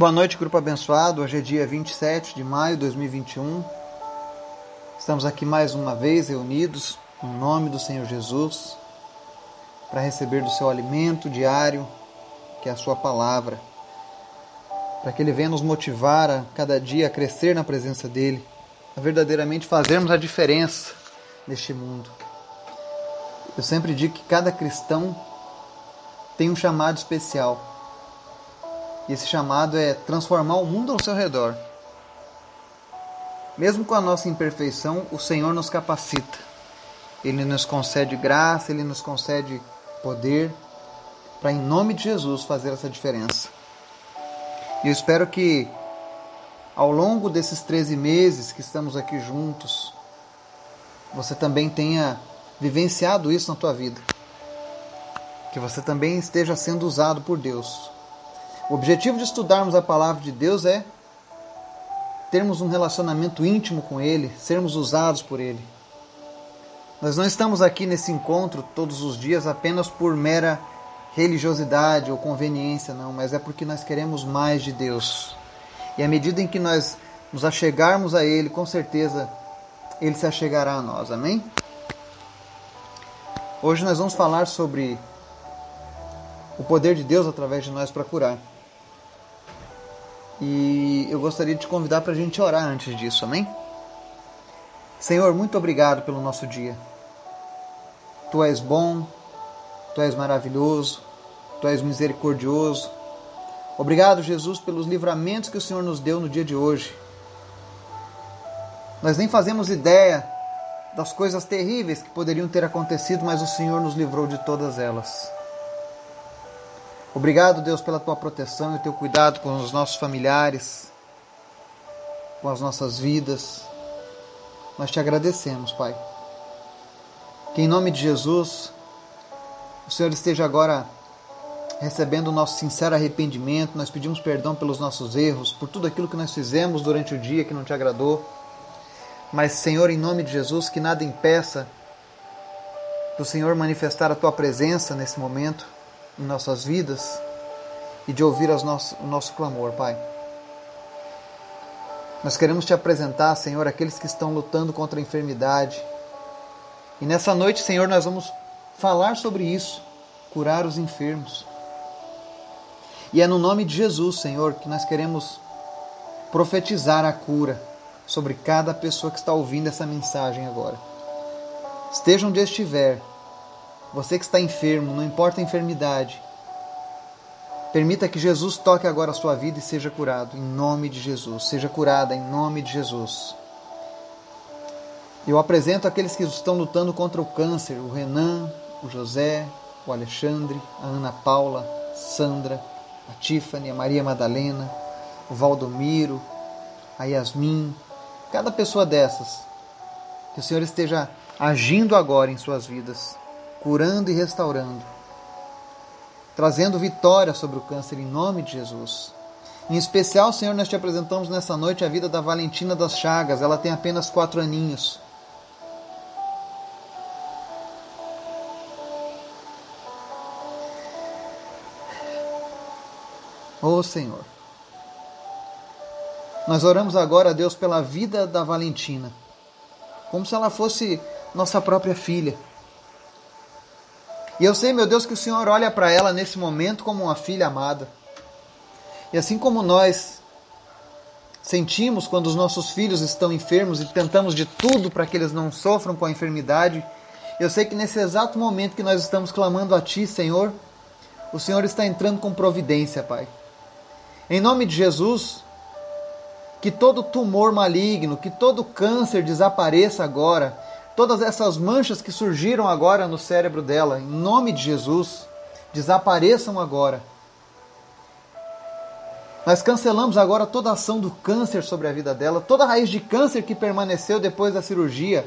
Boa noite, grupo abençoado. Hoje é dia 27 de maio de 2021. Estamos aqui mais uma vez reunidos no nome do Senhor Jesus para receber do seu alimento diário, que é a sua palavra, para que ele venha nos motivar a cada dia a crescer na presença dele, a verdadeiramente fazermos a diferença neste mundo. Eu sempre digo que cada cristão tem um chamado especial e esse chamado é transformar o mundo ao seu redor. Mesmo com a nossa imperfeição, o Senhor nos capacita. Ele nos concede graça, ele nos concede poder para, em nome de Jesus, fazer essa diferença. E eu espero que, ao longo desses 13 meses que estamos aqui juntos, você também tenha vivenciado isso na tua vida. Que você também esteja sendo usado por Deus o objetivo de estudarmos a palavra de Deus é termos um relacionamento íntimo com Ele, sermos usados por Ele. Nós não estamos aqui nesse encontro todos os dias apenas por mera religiosidade ou conveniência, não, mas é porque nós queremos mais de Deus. E à medida em que nós nos achegarmos a Ele, com certeza Ele se achegará a nós. Amém? Hoje nós vamos falar sobre o poder de Deus através de nós para curar. E eu gostaria de te convidar para a gente orar antes disso, amém? Senhor, muito obrigado pelo nosso dia. Tu és bom, tu és maravilhoso, tu és misericordioso. Obrigado, Jesus, pelos livramentos que o Senhor nos deu no dia de hoje. Nós nem fazemos ideia das coisas terríveis que poderiam ter acontecido, mas o Senhor nos livrou de todas elas. Obrigado, Deus, pela tua proteção e teu cuidado com os nossos familiares, com as nossas vidas. Nós te agradecemos, Pai. Que em nome de Jesus, o Senhor esteja agora recebendo o nosso sincero arrependimento. Nós pedimos perdão pelos nossos erros, por tudo aquilo que nós fizemos durante o dia que não te agradou. Mas, Senhor, em nome de Jesus, que nada impeça do Senhor manifestar a tua presença nesse momento em nossas vidas e de ouvir nosso, o nosso clamor, Pai. Nós queremos te apresentar, Senhor, aqueles que estão lutando contra a enfermidade. E nessa noite, Senhor, nós vamos falar sobre isso, curar os enfermos. E é no nome de Jesus, Senhor, que nós queremos profetizar a cura sobre cada pessoa que está ouvindo essa mensagem agora. Esteja onde estiver, você que está enfermo, não importa a enfermidade, permita que Jesus toque agora a sua vida e seja curado, em nome de Jesus. Seja curada, em nome de Jesus. Eu apresento aqueles que estão lutando contra o câncer: o Renan, o José, o Alexandre, a Ana Paula, Sandra, a Tiffany, a Maria Madalena, o Valdomiro, a Yasmin, cada pessoa dessas. Que o Senhor esteja agindo agora em suas vidas curando e restaurando, trazendo vitória sobre o câncer em nome de Jesus. Em especial, Senhor, nós te apresentamos nessa noite a vida da Valentina das Chagas. Ela tem apenas quatro aninhos. Oh Senhor, nós oramos agora, Deus, pela vida da Valentina, como se ela fosse nossa própria filha. E eu sei, meu Deus, que o Senhor olha para ela nesse momento como uma filha amada. E assim como nós sentimos quando os nossos filhos estão enfermos e tentamos de tudo para que eles não sofram com a enfermidade, eu sei que nesse exato momento que nós estamos clamando a Ti, Senhor, o Senhor está entrando com providência, Pai. Em nome de Jesus, que todo tumor maligno, que todo câncer desapareça agora todas essas manchas que surgiram agora no cérebro dela, em nome de Jesus, desapareçam agora. Nós cancelamos agora toda a ação do câncer sobre a vida dela, toda a raiz de câncer que permaneceu depois da cirurgia.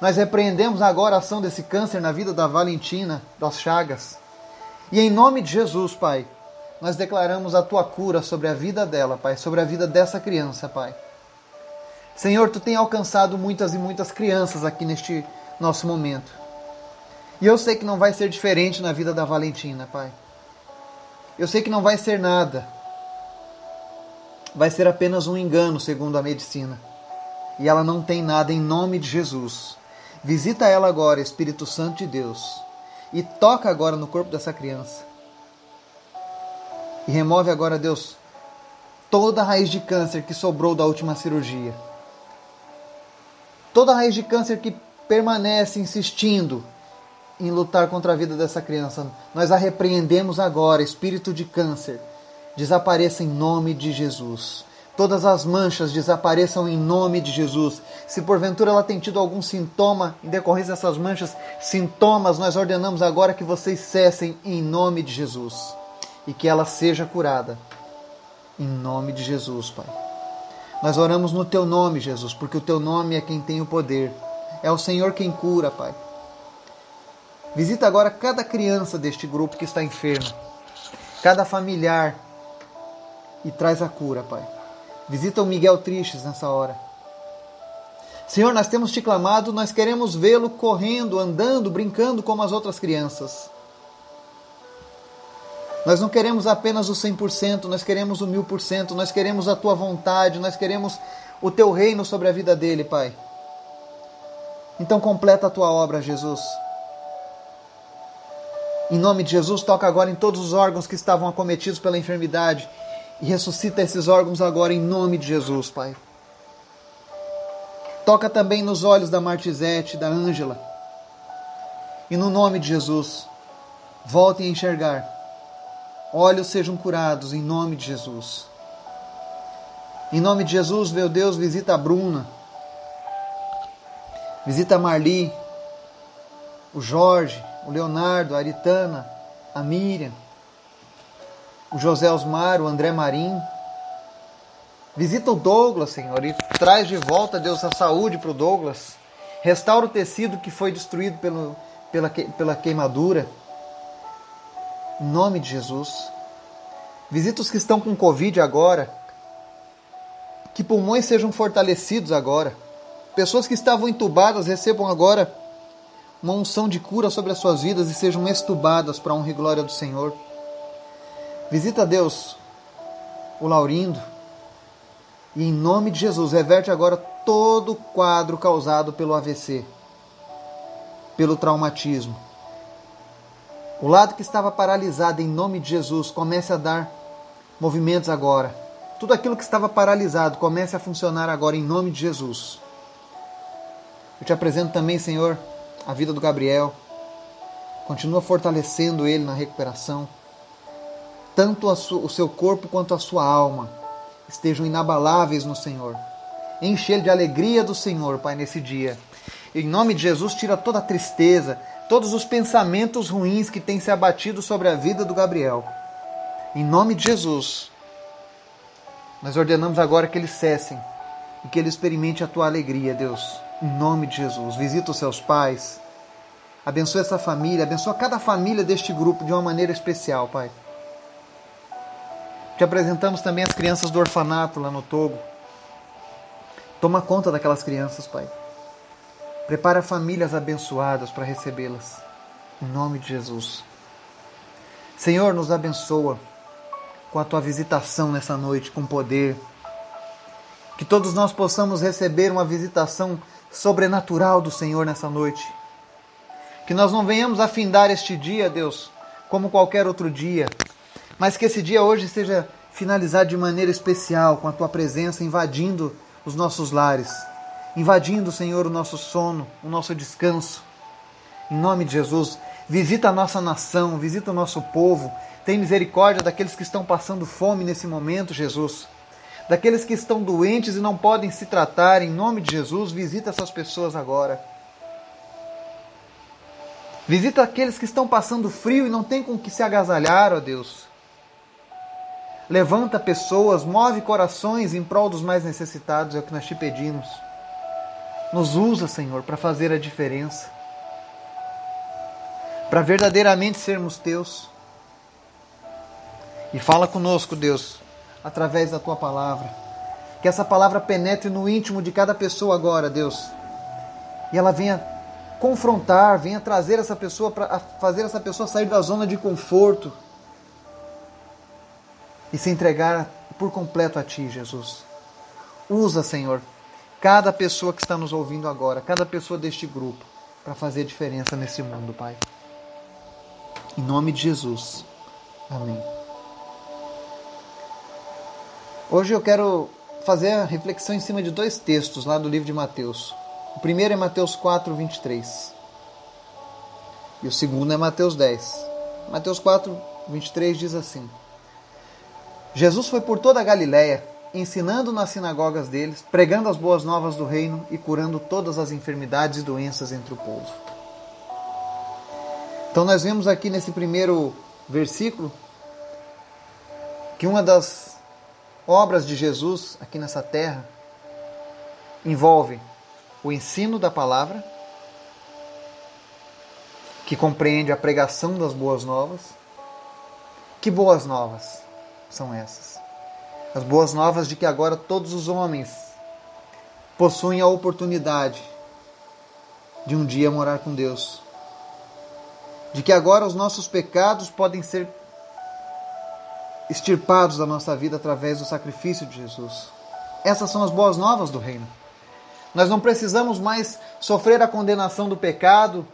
Nós repreendemos agora a ação desse câncer na vida da Valentina, das Chagas. E em nome de Jesus, Pai, nós declaramos a tua cura sobre a vida dela, Pai, sobre a vida dessa criança, Pai. Senhor, tu tem alcançado muitas e muitas crianças aqui neste nosso momento. E eu sei que não vai ser diferente na vida da Valentina, Pai. Eu sei que não vai ser nada. vai ser apenas um engano, segundo a medicina. E ela não tem nada em nome de Jesus. Visita ela agora, Espírito Santo de Deus, e toca agora no corpo dessa criança. E remove agora, Deus, toda a raiz de câncer que sobrou da última cirurgia. Toda raiz de câncer que permanece insistindo em lutar contra a vida dessa criança. Nós a repreendemos agora, espírito de câncer. Desapareça em nome de Jesus. Todas as manchas desapareçam em nome de Jesus. Se porventura ela tem tido algum sintoma em decorrência dessas manchas, sintomas, nós ordenamos agora que vocês cessem em nome de Jesus e que ela seja curada. Em nome de Jesus, Pai. Nós oramos no teu nome, Jesus, porque o teu nome é quem tem o poder. É o Senhor quem cura, Pai. Visita agora cada criança deste grupo que está enferma, cada familiar e traz a cura, Pai. Visita o Miguel Tristes nessa hora. Senhor, nós temos te clamado, nós queremos vê-lo correndo, andando, brincando como as outras crianças. Nós não queremos apenas o 100%, nós queremos o 1000%, nós queremos a tua vontade, nós queremos o teu reino sobre a vida dele, Pai. Então completa a tua obra, Jesus. Em nome de Jesus, toca agora em todos os órgãos que estavam acometidos pela enfermidade e ressuscita esses órgãos agora em nome de Jesus, Pai. Toca também nos olhos da Martizete, da Ângela. E no nome de Jesus, voltem a enxergar. Olhos sejam curados em nome de Jesus. Em nome de Jesus, meu Deus, visita a Bruna. Visita a Marli, o Jorge, o Leonardo, a Aritana, a Miriam, o José Osmar, o André Marim. Visita o Douglas, Senhor, e traz de volta, Deus, a saúde para o Douglas. Restaura o tecido que foi destruído pelo, pela, pela queimadura. Em nome de Jesus. Visita os que estão com Covid agora. Que pulmões sejam fortalecidos agora. Pessoas que estavam entubadas recebam agora uma unção de cura sobre as suas vidas e sejam estubadas para a honra e glória do Senhor. Visita Deus o Laurindo e em nome de Jesus reverte agora todo o quadro causado pelo AVC, pelo traumatismo. O lado que estava paralisado, em nome de Jesus, comece a dar movimentos agora. Tudo aquilo que estava paralisado comece a funcionar agora, em nome de Jesus. Eu te apresento também, Senhor, a vida do Gabriel. Continua fortalecendo ele na recuperação. Tanto o seu corpo quanto a sua alma estejam inabaláveis no Senhor. Enche ele de alegria do Senhor, Pai, nesse dia. Em nome de Jesus, tira toda a tristeza, todos os pensamentos ruins que têm se abatido sobre a vida do Gabriel. Em nome de Jesus, nós ordenamos agora que eles cessem e que ele experimente a tua alegria, Deus. Em nome de Jesus, visita os seus pais, abençoa essa família, abençoa cada família deste grupo de uma maneira especial, Pai. Te apresentamos também as crianças do orfanato lá no Togo. Toma conta daquelas crianças, Pai. Prepara famílias abençoadas para recebê-las. Em nome de Jesus. Senhor, nos abençoa com a tua visitação nessa noite, com poder. Que todos nós possamos receber uma visitação sobrenatural do Senhor nessa noite. Que nós não venhamos afindar este dia, Deus, como qualquer outro dia, mas que esse dia hoje seja finalizado de maneira especial, com a tua presença invadindo os nossos lares invadindo, Senhor, o nosso sono, o nosso descanso. Em nome de Jesus, visita a nossa nação, visita o nosso povo. Tem misericórdia daqueles que estão passando fome nesse momento, Jesus. Daqueles que estão doentes e não podem se tratar, em nome de Jesus, visita essas pessoas agora. Visita aqueles que estão passando frio e não têm com que se agasalhar, ó Deus. Levanta pessoas, move corações em prol dos mais necessitados, é o que nós te pedimos. Nos usa, Senhor, para fazer a diferença. Para verdadeiramente sermos teus. E fala conosco, Deus, através da tua palavra. Que essa palavra penetre no íntimo de cada pessoa agora, Deus. E ela venha confrontar, venha trazer essa pessoa para fazer essa pessoa sair da zona de conforto e se entregar por completo a Ti, Jesus. Usa, Senhor, cada pessoa que está nos ouvindo agora, cada pessoa deste grupo, para fazer diferença nesse mundo, Pai. Em nome de Jesus. Amém. Hoje eu quero fazer a reflexão em cima de dois textos lá do livro de Mateus. O primeiro é Mateus 4, 23. E o segundo é Mateus 10. Mateus 4, 23 diz assim: Jesus foi por toda a Galiléia, ensinando nas sinagogas deles, pregando as boas novas do reino e curando todas as enfermidades e doenças entre o povo. Então nós vemos aqui nesse primeiro versículo que uma das obras de Jesus aqui nessa terra envolve o ensino da palavra, que compreende a pregação das boas novas. Que boas novas são essas? As boas novas de que agora todos os homens possuem a oportunidade de um dia morar com Deus. De que agora os nossos pecados podem ser extirpados da nossa vida através do sacrifício de Jesus. Essas são as boas novas do reino. Nós não precisamos mais sofrer a condenação do pecado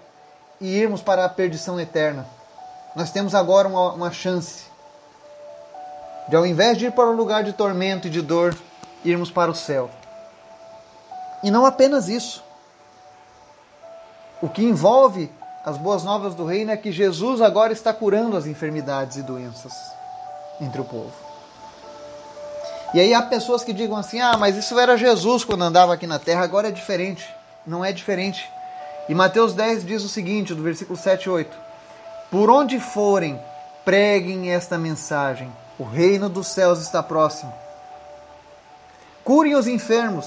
e irmos para a perdição eterna. Nós temos agora uma, uma chance de, ao invés de ir para um lugar de tormento e de dor, irmos para o céu. E não apenas isso. O que envolve as boas novas do reino é que Jesus agora está curando as enfermidades e doenças entre o povo. E aí há pessoas que digam assim: ah, mas isso era Jesus quando andava aqui na terra, agora é diferente. Não é diferente. E Mateus 10 diz o seguinte, do versículo 7 e 8: Por onde forem, preguem esta mensagem: o reino dos céus está próximo. Curem os enfermos,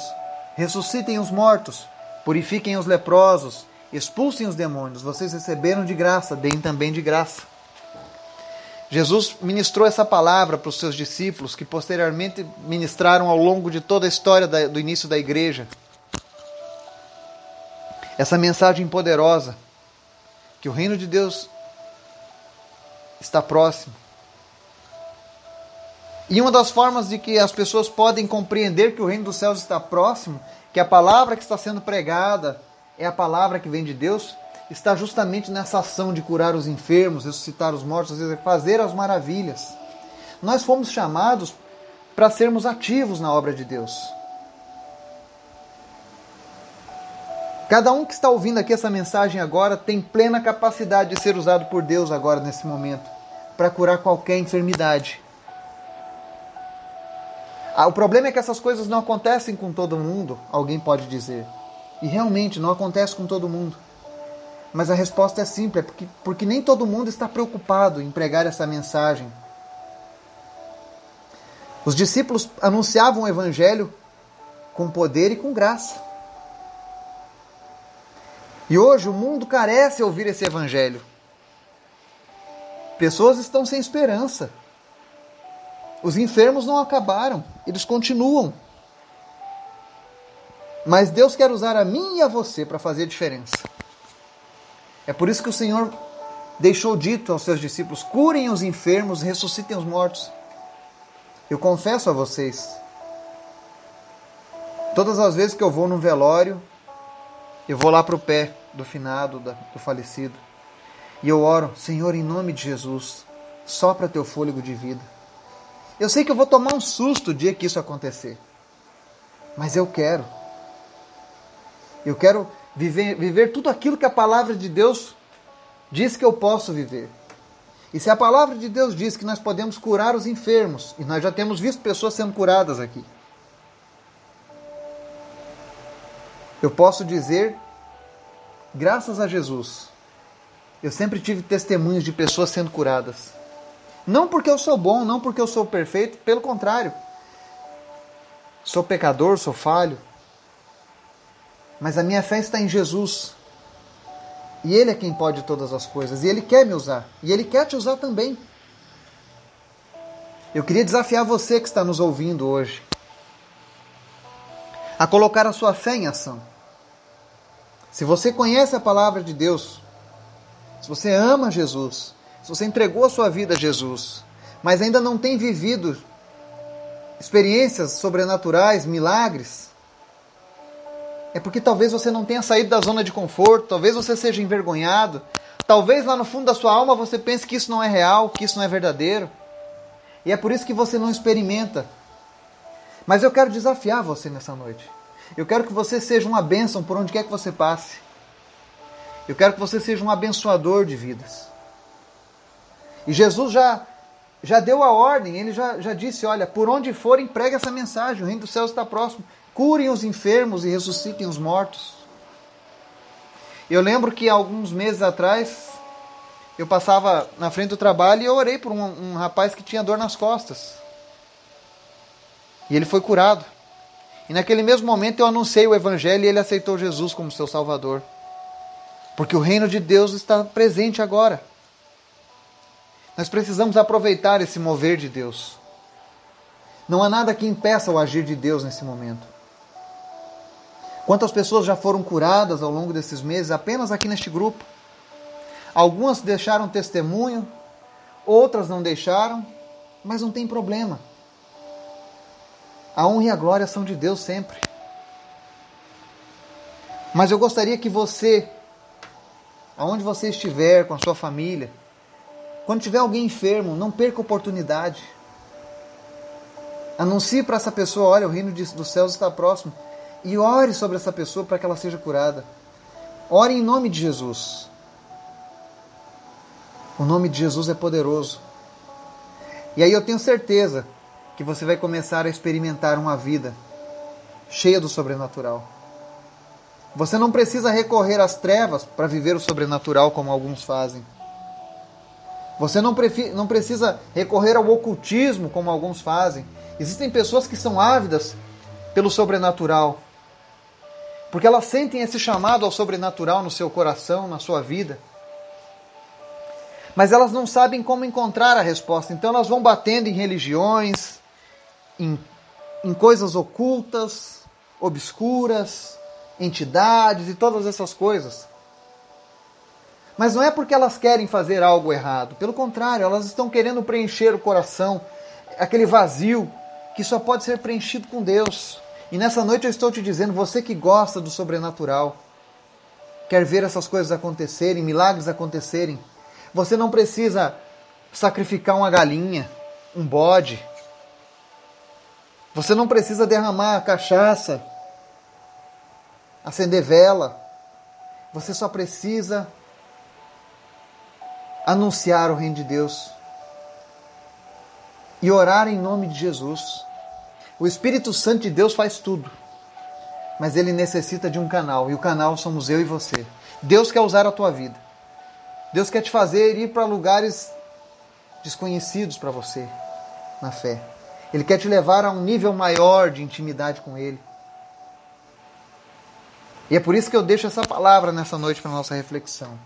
ressuscitem os mortos, purifiquem os leprosos, expulsem os demônios. Vocês receberam de graça, deem também de graça. Jesus ministrou essa palavra para os seus discípulos, que posteriormente ministraram ao longo de toda a história do início da igreja. Essa mensagem poderosa, que o reino de Deus está próximo. E uma das formas de que as pessoas podem compreender que o reino dos céus está próximo, que a palavra que está sendo pregada é a palavra que vem de Deus, está justamente nessa ação de curar os enfermos, ressuscitar os mortos, fazer as maravilhas. Nós fomos chamados para sermos ativos na obra de Deus. Cada um que está ouvindo aqui essa mensagem agora tem plena capacidade de ser usado por Deus agora nesse momento para curar qualquer enfermidade. Ah, o problema é que essas coisas não acontecem com todo mundo, alguém pode dizer. E realmente não acontece com todo mundo. Mas a resposta é simples, é porque, porque nem todo mundo está preocupado em pregar essa mensagem. Os discípulos anunciavam o evangelho com poder e com graça. E hoje o mundo carece de ouvir esse evangelho. Pessoas estão sem esperança. Os enfermos não acabaram, eles continuam. Mas Deus quer usar a mim e a você para fazer diferença. É por isso que o Senhor deixou dito aos seus discípulos: curem os enfermos, ressuscitem os mortos. Eu confesso a vocês, todas as vezes que eu vou num velório, eu vou lá para o pé do finado, do falecido, e eu oro, Senhor, em nome de Jesus, sopra teu fôlego de vida. Eu sei que eu vou tomar um susto o dia que isso acontecer, mas eu quero. Eu quero viver, viver tudo aquilo que a palavra de Deus diz que eu posso viver. E se a palavra de Deus diz que nós podemos curar os enfermos, e nós já temos visto pessoas sendo curadas aqui, eu posso dizer, graças a Jesus, eu sempre tive testemunhos de pessoas sendo curadas. Não porque eu sou bom, não porque eu sou perfeito, pelo contrário. Sou pecador, sou falho, mas a minha fé está em Jesus. E Ele é quem pode todas as coisas. E Ele quer me usar. E Ele quer te usar também. Eu queria desafiar você que está nos ouvindo hoje a colocar a sua fé em ação. Se você conhece a palavra de Deus, se você ama Jesus, se você entregou a sua vida a Jesus, mas ainda não tem vivido experiências sobrenaturais, milagres, é porque talvez você não tenha saído da zona de conforto, talvez você seja envergonhado, talvez lá no fundo da sua alma você pense que isso não é real, que isso não é verdadeiro. E é por isso que você não experimenta. Mas eu quero desafiar você nessa noite. Eu quero que você seja uma bênção por onde quer que você passe. Eu quero que você seja um abençoador de vidas. E Jesus já, já deu a ordem, ele já, já disse: olha, por onde forem, pregue essa mensagem, o reino dos céus está próximo. Curem os enfermos e ressuscitem os mortos. Eu lembro que alguns meses atrás eu passava na frente do trabalho e eu orei por um, um rapaz que tinha dor nas costas. E ele foi curado. E naquele mesmo momento eu anunciei o Evangelho e ele aceitou Jesus como seu Salvador. Porque o reino de Deus está presente agora. Nós precisamos aproveitar esse mover de Deus. Não há nada que impeça o agir de Deus nesse momento. Quantas pessoas já foram curadas ao longo desses meses apenas aqui neste grupo? Algumas deixaram testemunho, outras não deixaram, mas não tem problema. A honra e a glória são de Deus sempre. Mas eu gostaria que você aonde você estiver com a sua família, quando tiver alguém enfermo, não perca a oportunidade. Anuncie para essa pessoa: olha, o reino dos céus está próximo. E ore sobre essa pessoa para que ela seja curada. Ore em nome de Jesus. O nome de Jesus é poderoso. E aí eu tenho certeza que você vai começar a experimentar uma vida cheia do sobrenatural. Você não precisa recorrer às trevas para viver o sobrenatural como alguns fazem. Você não, não precisa recorrer ao ocultismo como alguns fazem. Existem pessoas que são ávidas pelo sobrenatural, porque elas sentem esse chamado ao sobrenatural no seu coração, na sua vida. Mas elas não sabem como encontrar a resposta, então elas vão batendo em religiões, em, em coisas ocultas, obscuras, entidades e todas essas coisas. Mas não é porque elas querem fazer algo errado, pelo contrário, elas estão querendo preencher o coração, aquele vazio que só pode ser preenchido com Deus. E nessa noite eu estou te dizendo, você que gosta do sobrenatural, quer ver essas coisas acontecerem, milagres acontecerem, você não precisa sacrificar uma galinha, um bode. Você não precisa derramar cachaça acender vela. Você só precisa anunciar o reino de Deus e orar em nome de Jesus. O Espírito Santo de Deus faz tudo, mas ele necessita de um canal, e o canal somos eu e você. Deus quer usar a tua vida. Deus quer te fazer ir para lugares desconhecidos para você na fé. Ele quer te levar a um nível maior de intimidade com Ele. E é por isso que eu deixo essa palavra nessa noite para nossa reflexão.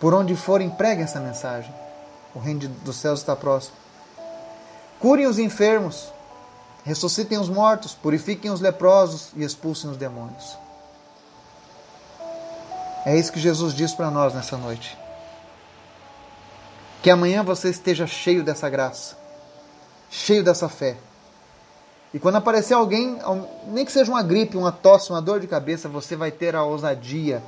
Por onde forem, preguem essa mensagem. O reino dos céus está próximo. Curem os enfermos, ressuscitem os mortos, purifiquem os leprosos e expulsem os demônios. É isso que Jesus diz para nós nessa noite. Que amanhã você esteja cheio dessa graça, cheio dessa fé e quando aparecer alguém, nem que seja uma gripe, uma tosse, uma dor de cabeça, você vai ter a ousadia.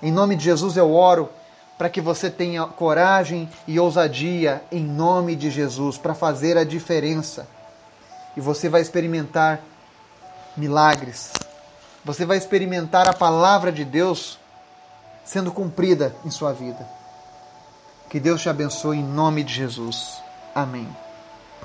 Em nome de Jesus eu oro para que você tenha coragem e ousadia em nome de Jesus para fazer a diferença. E você vai experimentar milagres. Você vai experimentar a palavra de Deus sendo cumprida em sua vida. Que Deus te abençoe em nome de Jesus. Amém.